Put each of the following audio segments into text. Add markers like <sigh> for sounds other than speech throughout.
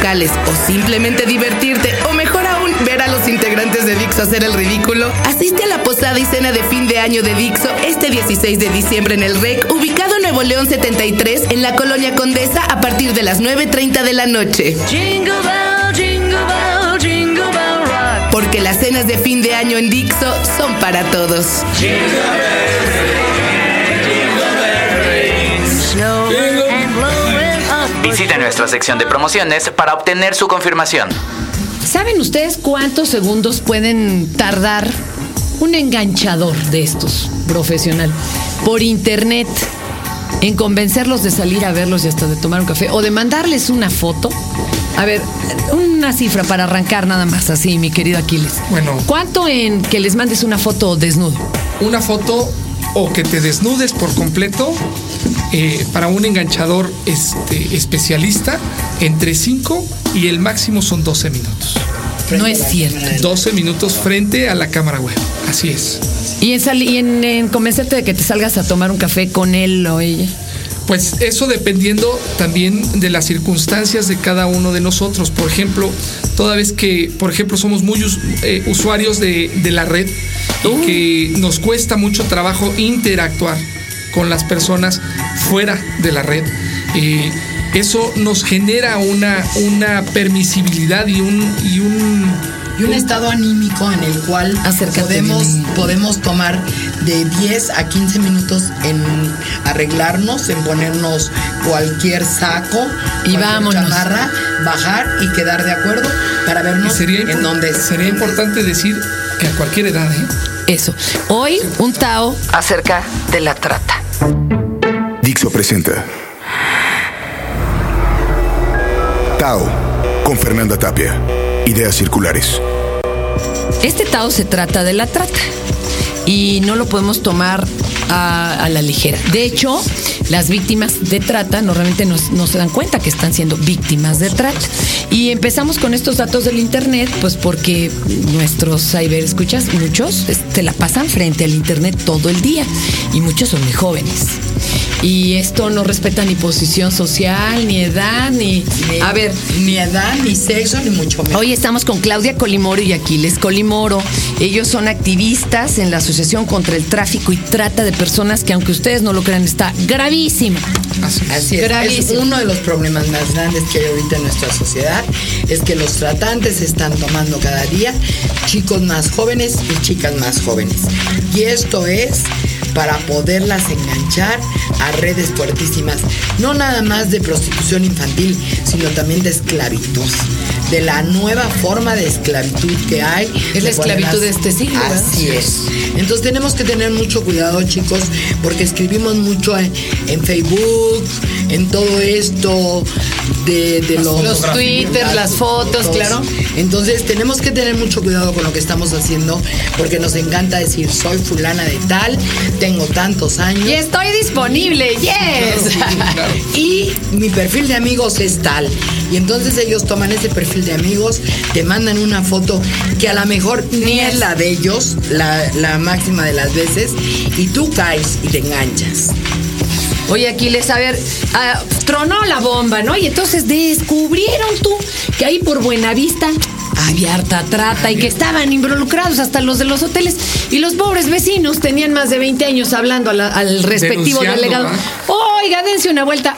o simplemente divertirte o mejor aún ver a los integrantes de Dixo hacer el ridículo, asiste a la posada y cena de fin de año de Dixo este 16 de diciembre en el REC, ubicado en Nuevo León 73 en la colonia Condesa a partir de las 9.30 de la noche. Porque las cenas de fin de año en Dixo son para todos. Visite nuestra sección de promociones para obtener su confirmación. ¿Saben ustedes cuántos segundos pueden tardar un enganchador de estos profesional por internet en convencerlos de salir a verlos y hasta de tomar un café o de mandarles una foto? A ver, una cifra para arrancar nada más así, mi querido Aquiles. Bueno. ¿Cuánto en que les mandes una foto desnudo? Una foto o que te desnudes por completo eh, para un enganchador este, especialista entre 5 y el máximo son 12 minutos. No es cierto. 12 minutos frente a la cámara web. Así es. ¿Y en, y en- en convencerte de que te salgas a tomar un café con él o ella? Pues eso dependiendo también de las circunstancias de cada uno de nosotros. Por ejemplo, toda vez que, por ejemplo, somos muy us- eh, usuarios de, de la red y que nos cuesta mucho trabajo interactuar con las personas fuera de la red, eh, eso nos genera una, una permisibilidad y un, y un Y un estado anímico en el cual Acércate, podemos, podemos tomar de 10 a 15 minutos en arreglarnos, en ponernos cualquier saco Y cualquier vámonos. chamarra, bajar y quedar de acuerdo para vernos sería, en donde sería importante decir que a cualquier edad, ¿eh? Eso. Hoy, un Tao acerca de la trata. Dixo presenta Tao con Fernanda Tapia. Ideas circulares. Este Tao se trata de la trata y no lo podemos tomar a, a la ligera. De hecho, las víctimas de trata normalmente no, no se dan cuenta que están siendo víctimas de trata. Y empezamos con estos datos del Internet, pues porque nuestros ciberescuchas, muchos, se la pasan frente al Internet todo el día y muchos son muy jóvenes. Y esto no respeta ni posición social, ni edad, ni... Ni- A ver, ni edad, ni sexo, ni mucho menos. Hoy estamos con Claudia Colimoro y Aquiles Colimoro. Ellos son activistas en la Asociación contra el Tráfico y Trata de Personas, que aunque ustedes no lo crean, está gravísima. Así es. Así es. Gravísimo. Es uno de los problemas más grandes que hay ahorita en nuestra sociedad. Es que los tratantes están tomando cada día chicos más jóvenes y chicas más jóvenes. Y esto es para poderlas enganchar a redes fuertísimas. No nada más de prostitución infantil, sino también de esclavitud. De la nueva forma de esclavitud que hay. Es la esclavitud de este siglo, ¿verdad? Así es. Entonces tenemos que tener mucho cuidado, chicos, porque escribimos mucho en, en Facebook, en todo esto de, de los, Los Twitter, las fotos, claro. Entonces tenemos que tener mucho cuidado con lo que estamos haciendo, porque nos encanta decir soy fulana de tal, tengo tantos años. Y estoy disponible, yes. <laughs> Y mi perfil de amigos es tal. Y entonces ellos toman ese perfil de amigos, te mandan una foto que a lo mejor ni es la de ellos, la, la máxima de las veces, y tú caes y te enganchas. Oye, Aquiles, a ver, ah, tronó la bomba, ¿no? Y entonces descubrieron tú que ahí por Buenavista había harta trata y que estaban involucrados hasta los de los hoteles. Y los pobres vecinos tenían más de 20 años hablando la- al respectivo Denunciando, delegado. ¿verdad? Oiga, dense una vuelta.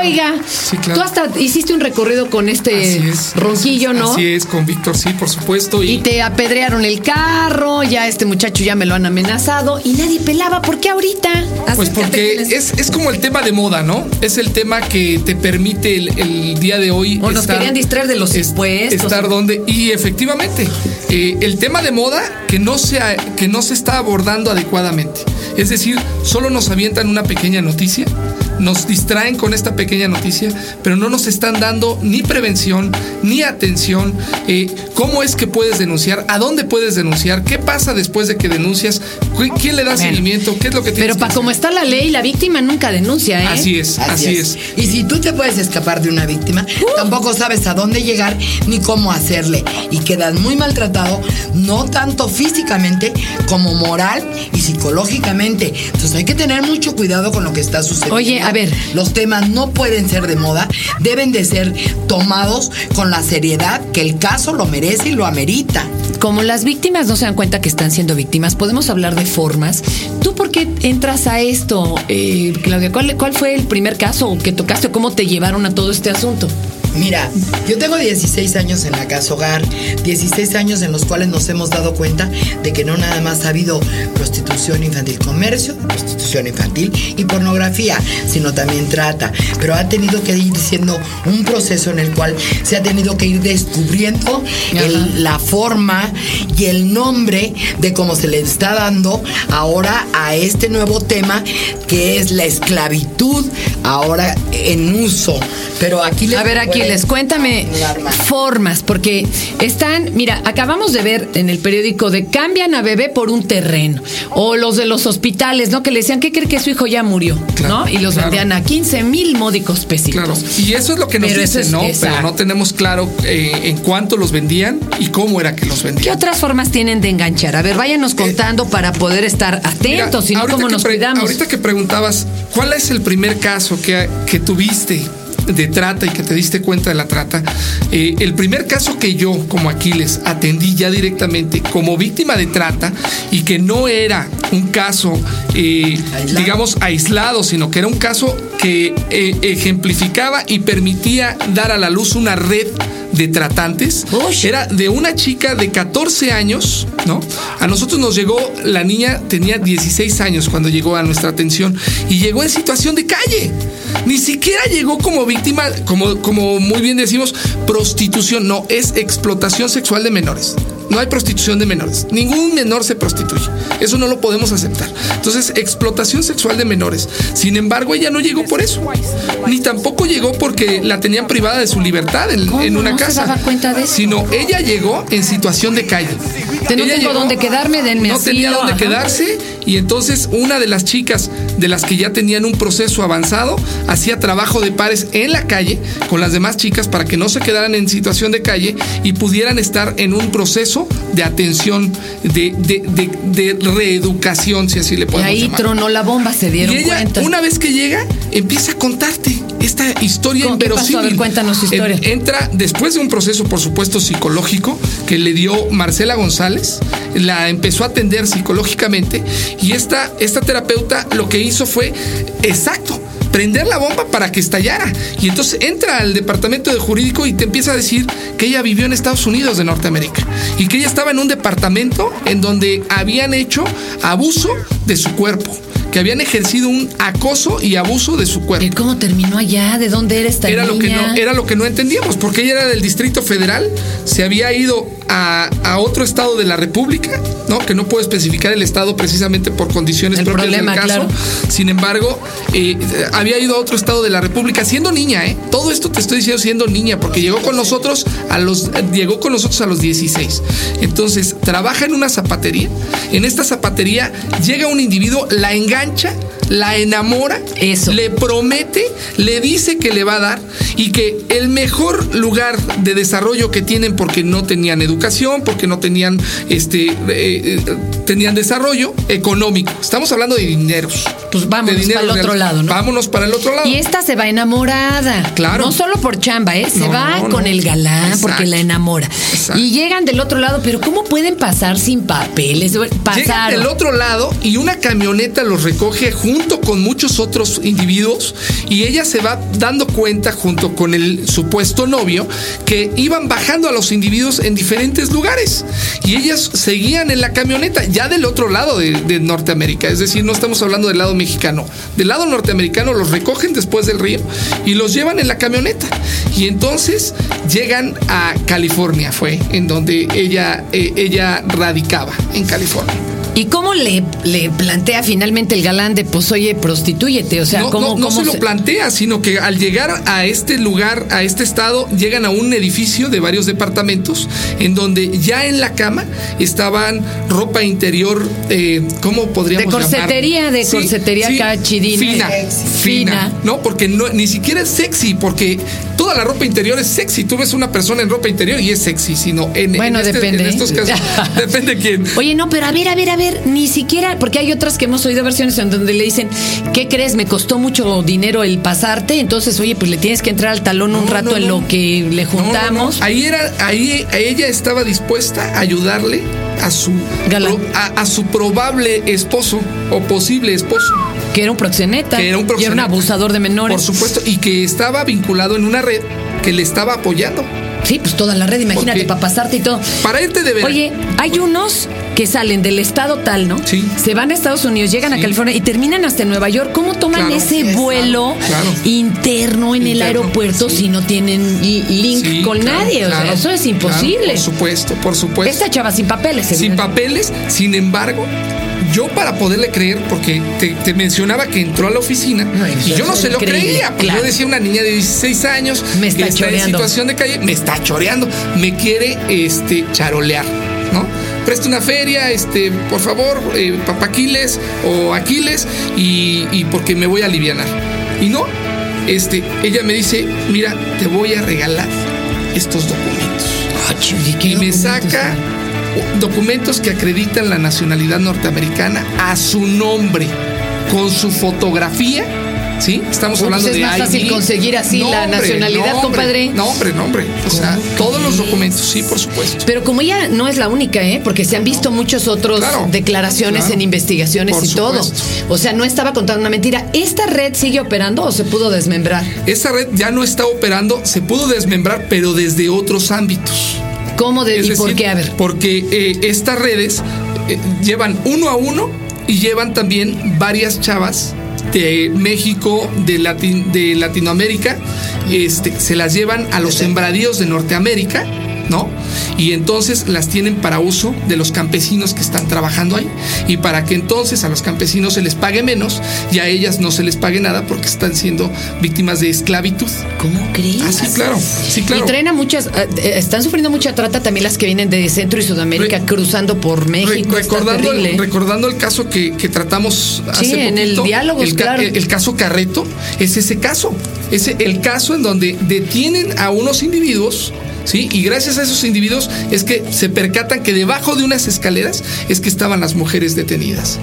Oiga. Sí, claro. Tú hasta hiciste un recorrido con este es. ronquillo, es, ¿no? Así es, con Víctor, sí, por supuesto. Y te apedrearon el carro, ya este muchacho ya me lo han amenazado y nadie pelaba. ¿Por qué ahorita? Pues Acércate, porque es, es como el tema de moda, ¿no? Es el tema que te permite el, el día de hoy. O nos querían distraer de los es- impuestos. Estar donde. Y efectivamente, eh, el tema de moda que no, se, que no se está abordando adecuadamente. Es decir, solo nos avientan una pequeña noticia, nos distraen con esta pequeña noticia, pero no nos están dando ni prevención, ni atención. eh, ¿Cómo es que puedes denunciar? ¿A dónde puedes denunciar? ¿Qué pasa después de que denuncias? ¿Qui- ¿Quién le da Bueno. seguimiento? ¿Qué es lo que tienes Pero para como está la ley, la víctima nunca denuncia, ¿eh? Así es, así, es. Y si tú te puedes escapar de una víctima, tampoco sabes a dónde llegar ni cómo hacerle. Y quedas muy maltratado, no tanto físicamente como moral y psicológicamente. Entonces hay que tener mucho cuidado con lo que está sucediendo. Oye, a ver. Los temas no pueden ser de moda, deben de ser tomados con la seriedad que el caso lo merece y lo amerita. Como las víctimas no se dan cuenta que están siendo víctimas, podemos hablar de formas. ¿Tú por qué entras a esto, eh, Claudia? ¿Cuál, ¿Cuál fue el primer caso que tocaste cómo te llevaron a todo este asunto? Mira, yo tengo 16 años en la casa hogar, 16 años en los cuales nos hemos dado cuenta de que no nada más ha habido prostitución infantil, comercio, prostitución infantil y pornografía, sino también trata. Pero ha tenido que ir siendo un proceso en el cual se ha tenido que ir descubriendo el- la forma y el nombre de cómo se le está dando ahora a este nuevo tema que es la esclavitud ahora en uso. Pero aquí les A ver, Aquiles, cuéntame formas, porque están, mira, acabamos de ver en el periódico de cambian a bebé por un terreno, o los de los hospitales, ¿no? Que le decían, ¿qué cree que su hijo ya murió? Claro, ¿No? Y los claro. vendían a 15 mil módicos pesitos. Claro. Y eso es lo que nos Pero dicen, es- ¿no? exacto. Pero no tenemos claro eh, en cuánto los vendían y cómo era que los ¿Qué vendían. otras formas tienen de enganchar? A ver, váyanos contando para poder estar atentos, si no, ¿cómo que nos cuidamos? Ahorita que preguntabas, ¿cuál es el primer caso que, que tuviste de trata y que te diste cuenta de la trata? Eh, el primer caso que yo, como Aquiles, atendí ya directamente como víctima de trata y que no era un caso, eh, Aislado. digamos, aislado, sino que era un caso que eh, ejemplificaba y permitía dar a la luz una red de tratantes. Ush. Era de una chica de 14 años, ¿no? A nosotros nos llegó, la niña tenía 16 años cuando llegó a nuestra atención y llegó en situación de calle. Ni siquiera llegó como víctima, como, como muy bien decimos, prostitución. No, es explotación sexual de menores. No hay prostitución de menores. Ningún menor se prostituye. Eso no lo podemos aceptar. Entonces, explotación sexual de menores. Sin embargo, ella no llegó por eso. Ni tampoco llegó porque la tenían privada de su libertad en, una ¿No se casa. daba cuenta de eso? Sino ella llegó en situación de calle. Que no Ella tengo dónde quedarme, denme No tenía asilo, dónde ajá. quedarse y entonces una de las chicas de las que ya tenían un proceso avanzado hacía trabajo de pares en la calle con las demás chicas para que no se quedaran en situación de calle y pudieran estar en un proceso de atención, de, de, de- de reeducación, si así le Y podemos ahí llamar. tronó la bomba, se dieron Y ella, cuenta. una vez que llega, empieza a contarte esta historia inverosímil. A ver, cuéntanos su historia. En- entra después de un proceso, por supuesto, psicológico que le dio Marcela González, la empezó a atender psicológicamente y esta, esta terapeuta lo que hizo fue, exacto, prender la bomba para que estallara. Y entonces entra al departamento de jurídico y te empieza a decir que ella vivió en Estados Unidos de Norteamérica y que ella estaba en un departamento en donde habían hecho abuso de su cuerpo, que habían ejercido un acoso y abuso de su cuerpo ¿Y cómo terminó allá? ¿De dónde era esta era lo que niña? no era lo que no entendíamos porque ella era del Distrito Federal se había ido a, a otro estado de la República no que no puedo especificar el estado precisamente por condiciones El propias problema, del caso claro. sin embargo eh, había ido a otro estado de la República siendo niña eh todo esto te estoy diciendo siendo niña porque llegó con nosotros a los llegó con nosotros a los 16 entonces trabaja en una zapatería en esta zapatería llega un individuo la cancha la enamora Eso. le promete, le dice que le va a dar y que el mejor lugar de desarrollo que tienen porque no tenían educación, porque no tenían este eh, eh, tenían desarrollo económico. Estamos hablando de dineros. Pues vámonos dinero para el otro lado, ¿no? Vámonos para el otro lado. Y esta se va enamorada. Claro. No solo por chamba, ¿eh? Se No, va no, con el galán Exacto. porque la enamora. Exacto. Y llegan del otro lado, pero ¿cómo pueden pasar sin papeles? Llegan Pasaron. del otro lado y una camioneta los recoge junto con muchos otros individuos y ella se va dando cuenta junto con el supuesto novio que iban bajando a los individuos en diferentes lugares y ellas seguían en la camioneta ya del otro lado de, Norteamérica, es decir, no estamos hablando del lado mexicano, del lado norteamericano los recogen después del río y los llevan en la camioneta. Y entonces llegan a California, fue en donde ella, eh, ella radicaba, en California. ¿Y cómo le, le plantea finalmente el galán de, pues oye, prostitúyete? O sea, no, ¿cómo, no- no cómo se lo plantea, sino que al llegar a este lugar, a este estado, llegan a un edificio de varios departamentos en donde ya en la cama estaban ropa interior, eh, ¿cómo podríamos De corsetería, llamar? de corsetería acá chidina. Fina, Sexy. fina, Fina. ¿no? Porque no, ni siquiera es sexy, porque toda la ropa interior es sexy. Tú ves una persona en ropa interior y es sexy, sino en, Bueno, en este- depende. en estos casos. <laughs> depende quién. Oye, no, pero a ver, a ver, a ver, ni siquiera, porque hay otras que hemos oído versiones en donde le dicen, ¿qué crees? Me costó mucho dinero el pasarte, entonces, oye, pues le tienes que entrar al talón un rato no, en lo que le juntamos. Ahí era, ahí ella estaba dispuesta a ayudarle a su Galán. pro- a, a su probable esposo o posible esposo. Que era un proxeneta. Que era un Y era un proxeneta. abusador de menores. Por supuesto, y que estaba vinculado en una red que le estaba apoyando. Sí, pues toda la red, imagínate, Porque- para pasarte y todo. Para irte de ver. Oye, hay unos que salen del estado tal, ¿no? Sí. Se van a Estados Unidos, llegan a. California y terminan hasta Nueva York. ¿Cómo toman Claro. ese vuelo Claro. interno en el aeropuerto sí. si no tienen li- link Sí, con claro, nadie? O claro, sea, eso es claro, imposible. por supuesto, por supuesto. Esta chava sin papeles. sin papeles, sin embargo, yo para poderle creer, porque te, te mencionaba que entró a la oficina y yo no se lo creía, porque claro. yo decía una niña de 16 años Me está que está en situación de calle, me está choreando, me quiere este charolear, ¿no? Presta una feria, este, por favor, eh, papá Aquiles o Aquiles, y, y porque me voy a aliviar. Y no, este, ella me dice, mira, te voy a regalar estos documentos chuli, ¿qué y me documentos saca? Documentos que acreditan la nacionalidad norteamericana a su nombre, con su fotografía. ¿Sí? Estamos Pues hablando es de más fácil ID. conseguir así la nacionalidad, hombre, compadre. No, hombre, no, hombre. O sea, todos los documentos, sí, por supuesto. Pero como ella no es la única, ¿eh? Porque se han visto muchos otros Claro, declaraciones claro. en investigaciones Por y todo. O sea, no estaba contando una mentira. ¿Esta red sigue operando o se pudo desmembrar? Esta red ya no está operando, se pudo desmembrar, pero desde otros ámbitos. ¿Cómo de, Es y por qué? A ver. Porque eh, estas redes eh, llevan uno a uno y llevan también varias chavas de México, de, Latin- de Latinoamérica, este, se las llevan a los sembradíos de Norteamérica, ¿no? Y entonces las tienen para uso de los campesinos que están trabajando ahí. Y para que entonces a los campesinos se les pague menos y a ellas no se les pague nada porque están siendo víctimas de esclavitud. ¿Cómo crees? Ah, sí, claro. Sí, claro. Y traen a muchas, eh, eh, están sufriendo mucha trata también las que vienen de Centro y Sudamérica Re- cruzando por México. Recordando, el, terrible. recordando el caso que, que tratamos hace Sí, en el claro. el- el caso Carreto, es ese caso. Es el caso en donde detienen a unos individuos. ¿Sí? Y gracias a esos individuos es que se percatan que debajo de unas escaleras es que estaban las mujeres detenidas.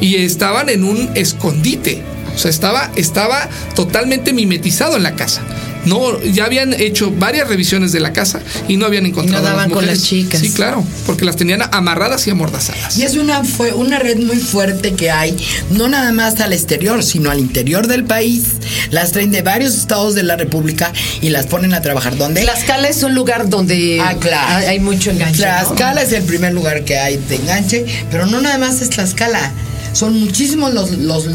Y estaban en un escondite. O sea, estaba, estaba totalmente mimetizado en la casa. No, ya habían hecho varias revisiones de la casa y no habían encontrado a las daban con las chicas. Sí, claro, porque las tenían amarradas y amordazadas. Y es una, fue una red muy fuerte que hay, no nada más al exterior, sino al interior del país. Las traen de varios estados de la República y las ponen a trabajar. ¿Dónde? Tlaxcala es un lugar donde Ah, claro. hay mucho enganche. ¿no? Tlaxcala es el primer lugar que hay de enganche, pero no nada más es Tlaxcala. Son muchísimos los, los-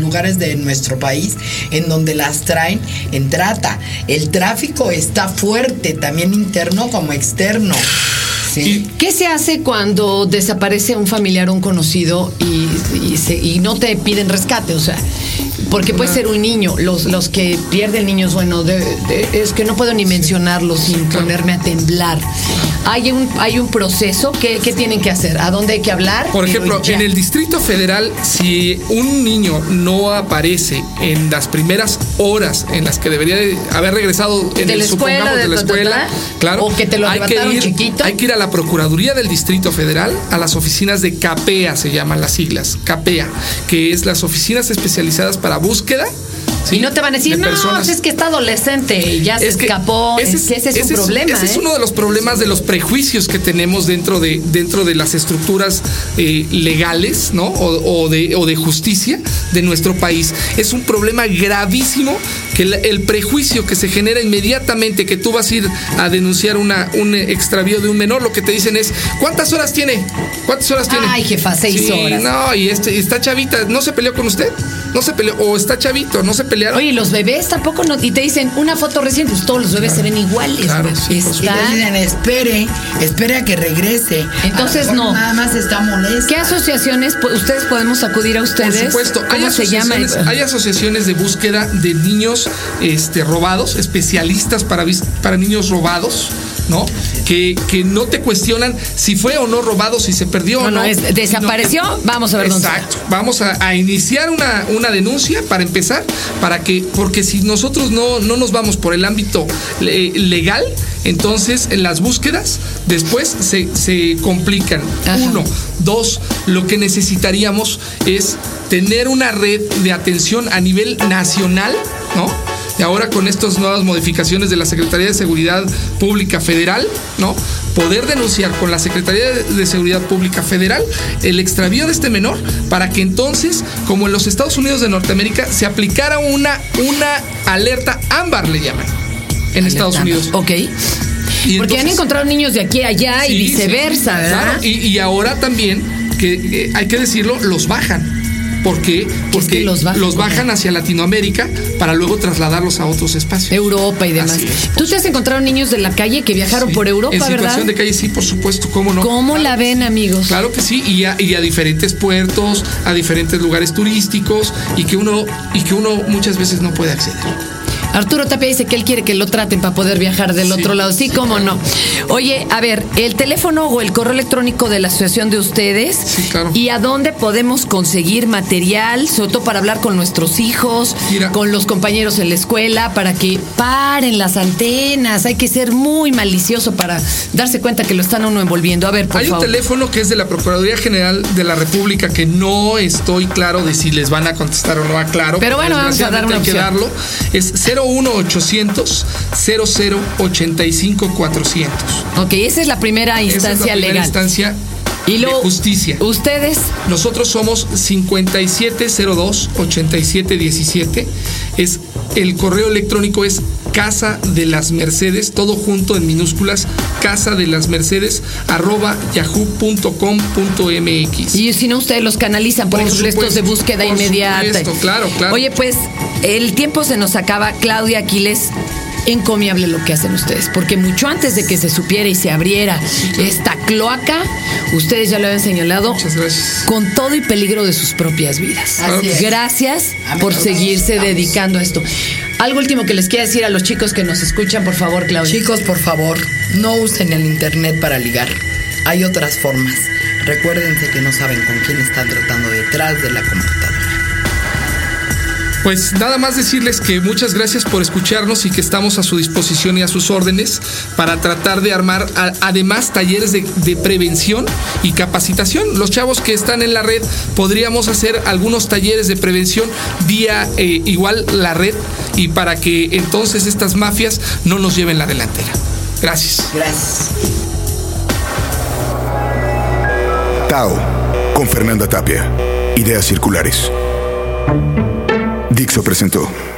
lugares de nuestro país en donde las traen en trata. El tráfico está fuerte, también interno como externo. ¿sí? ¿Qué se hace cuando desaparece un familiar o un conocido y no te piden rescate? O sea, porque puede ser un niño. Los, los que pierden niños, bueno, de- de- es que no puedo ni mencionarlos sin ponerme a temblar. Hay un, hay un proceso. ¿Qué, qué tienen que hacer? ¿A dónde hay que hablar? Por ejemplo, en el Distrito Federal, si un niño no aparece en las primeras horas en las que debería de haber regresado en De el la escuela, supongamos, de de la ta, ta, ta, escuela, claro, o que te lo hay que ir, chiquito. hay que ir a la Procuraduría del Distrito Federal, a las oficinas de CAPEA se llaman las siglas, CAPEA, que es las oficinas especializadas para búsqueda. ¿Sí? Y no te van a decir, de no, personas". es que está adolescente y ya se Es que escapó. ese es que ese es un problema. ese es ¿eh? uno de los problemas de los prejuicios que tenemos dentro de, dentro de las estructuras eh, legales, ¿no? O, o de, o de justicia de nuestro país. Es un problema gravísimo que el, el prejuicio que se genera inmediatamente que tú vas a ir a denunciar una, un extravío de un menor, lo que te dicen es, ¿cuántas horas tiene? ¿Cuántas horas tiene? Ay, jefa, seis Sí, horas. No, y este, está chavita, ¿no se peleó con usted? No se peleó, o está chavito, no se pelearon. Oye, los bebés tampoco no. Y te dicen una foto reciente, pues todos los bebés se ven iguales. Claro, sí, Y Está- le dicen, espere, espere a que regrese. Entonces, A no. Nada más está molesto. ¿Qué asociaciones ustedes podemos acudir a ustedes? Por supuesto, hay ¿Cómo se llama? asociaciones, hay asociaciones de búsqueda de niños este, robados, especialistas para, para niños robados, ¿no? Que, que no te cuestionan si fue o no robado, si se perdió No, o no. no, es- desapareció, vamos a ver dónde. Exacto. Vamos a, a iniciar una, una denuncia para empezar, para que, porque si nosotros no, no nos vamos por el ámbito le- legal, entonces en las búsquedas después se, se complican. Ajá. Uno. Dos, lo que necesitaríamos es tener una red de atención a nivel nacional, ¿no? Y ahora con estas nuevas modificaciones de la Secretaría de Seguridad Pública Federal, ¿no? Poder denunciar con la Secretaría de- Seguridad Pública Federal el extravío de este menor para que entonces, como en los Estados Unidos de Norteamérica, se aplicara una, una alerta ámbar, le llaman, en Estados Unidos. Ok. Y Porque han encontrado niños de aquí a allá y viceversa, sí, ¿verdad? claro. Y, y ahora también, que eh, hay que decirlo, los bajan. ¿Por qué? Porque que los bajan? hacia Latinoamérica para luego trasladarlos a otros espacios. Europa y demás. Tú te has encontrado niños de la calle que viajaron Sí. por Europa, En ¿verdad? situación de calle, sí, por supuesto, ¿cómo no? ¿Cómo la ven, amigos? Claro que sí, y a, y a diferentes puertos, a diferentes lugares turísticos, y que uno, y que uno muchas veces no puede acceder. Arturo Tapia dice que él quiere que lo traten para poder viajar del Sí. otro lado. Sí, cómo no. Oye, a ver, el teléfono o el correo electrónico de la asociación de ustedes. Sí, claro. ¿Y a dónde podemos conseguir material, sobre todo para hablar con nuestros hijos, Mira. con los compañeros en la escuela, para que paren las antenas? Hay que ser muy malicioso para darse cuenta que lo están uno envolviendo. A ver, por Hay favor. un teléfono que es de la Procuraduría General de la República que no estoy claro de si les van a contestar o no aclaro. Pero bueno, vamos a dar una hay que darlo. Es 01800 0085 400. Ok, esa es la primera Esa es la instancia primera legal. instancia y de luego, justicia. Ustedes Nosotros somos 5702-8717. Es, el correo electrónico es Casa de las Mercedes, todo junto en minúsculas, Casa de las Mercedes, arroba yahoo.com.mx. Y si no, ustedes los canalizan, por, Por ejemplo, estos de búsqueda por inmediata. supuesto, claro, claro. Oye, pues el tiempo se nos acaba. Claudia Aquiles, encomiable lo que hacen ustedes, porque mucho antes de que se supiera y se abriera esta cloaca, ustedes ya lo habían señalado, con todo y peligro de sus propias vidas. Así. Gracias por seguirse Vamos. dedicando a esto. Algo último que les quiera decir a los chicos que nos escuchan, por favor, Claudia. Chicos, por favor, no usen el internet para ligar. Hay otras formas. Recuérdense que no saben con quién están tratando detrás de la computadora. Pues nada más decirles que muchas gracias por escucharnos y que estamos a su disposición y a sus órdenes para tratar de armar a- además talleres de, de prevención y capacitación. Los chavos que están en la red podríamos hacer algunos talleres de prevención vía eh, igual la red y para que entonces estas mafias no nos lleven la delantera. Gracias. Gracias. Tao, con Fernanda Tapia. Ideas circulares. Dixo presentó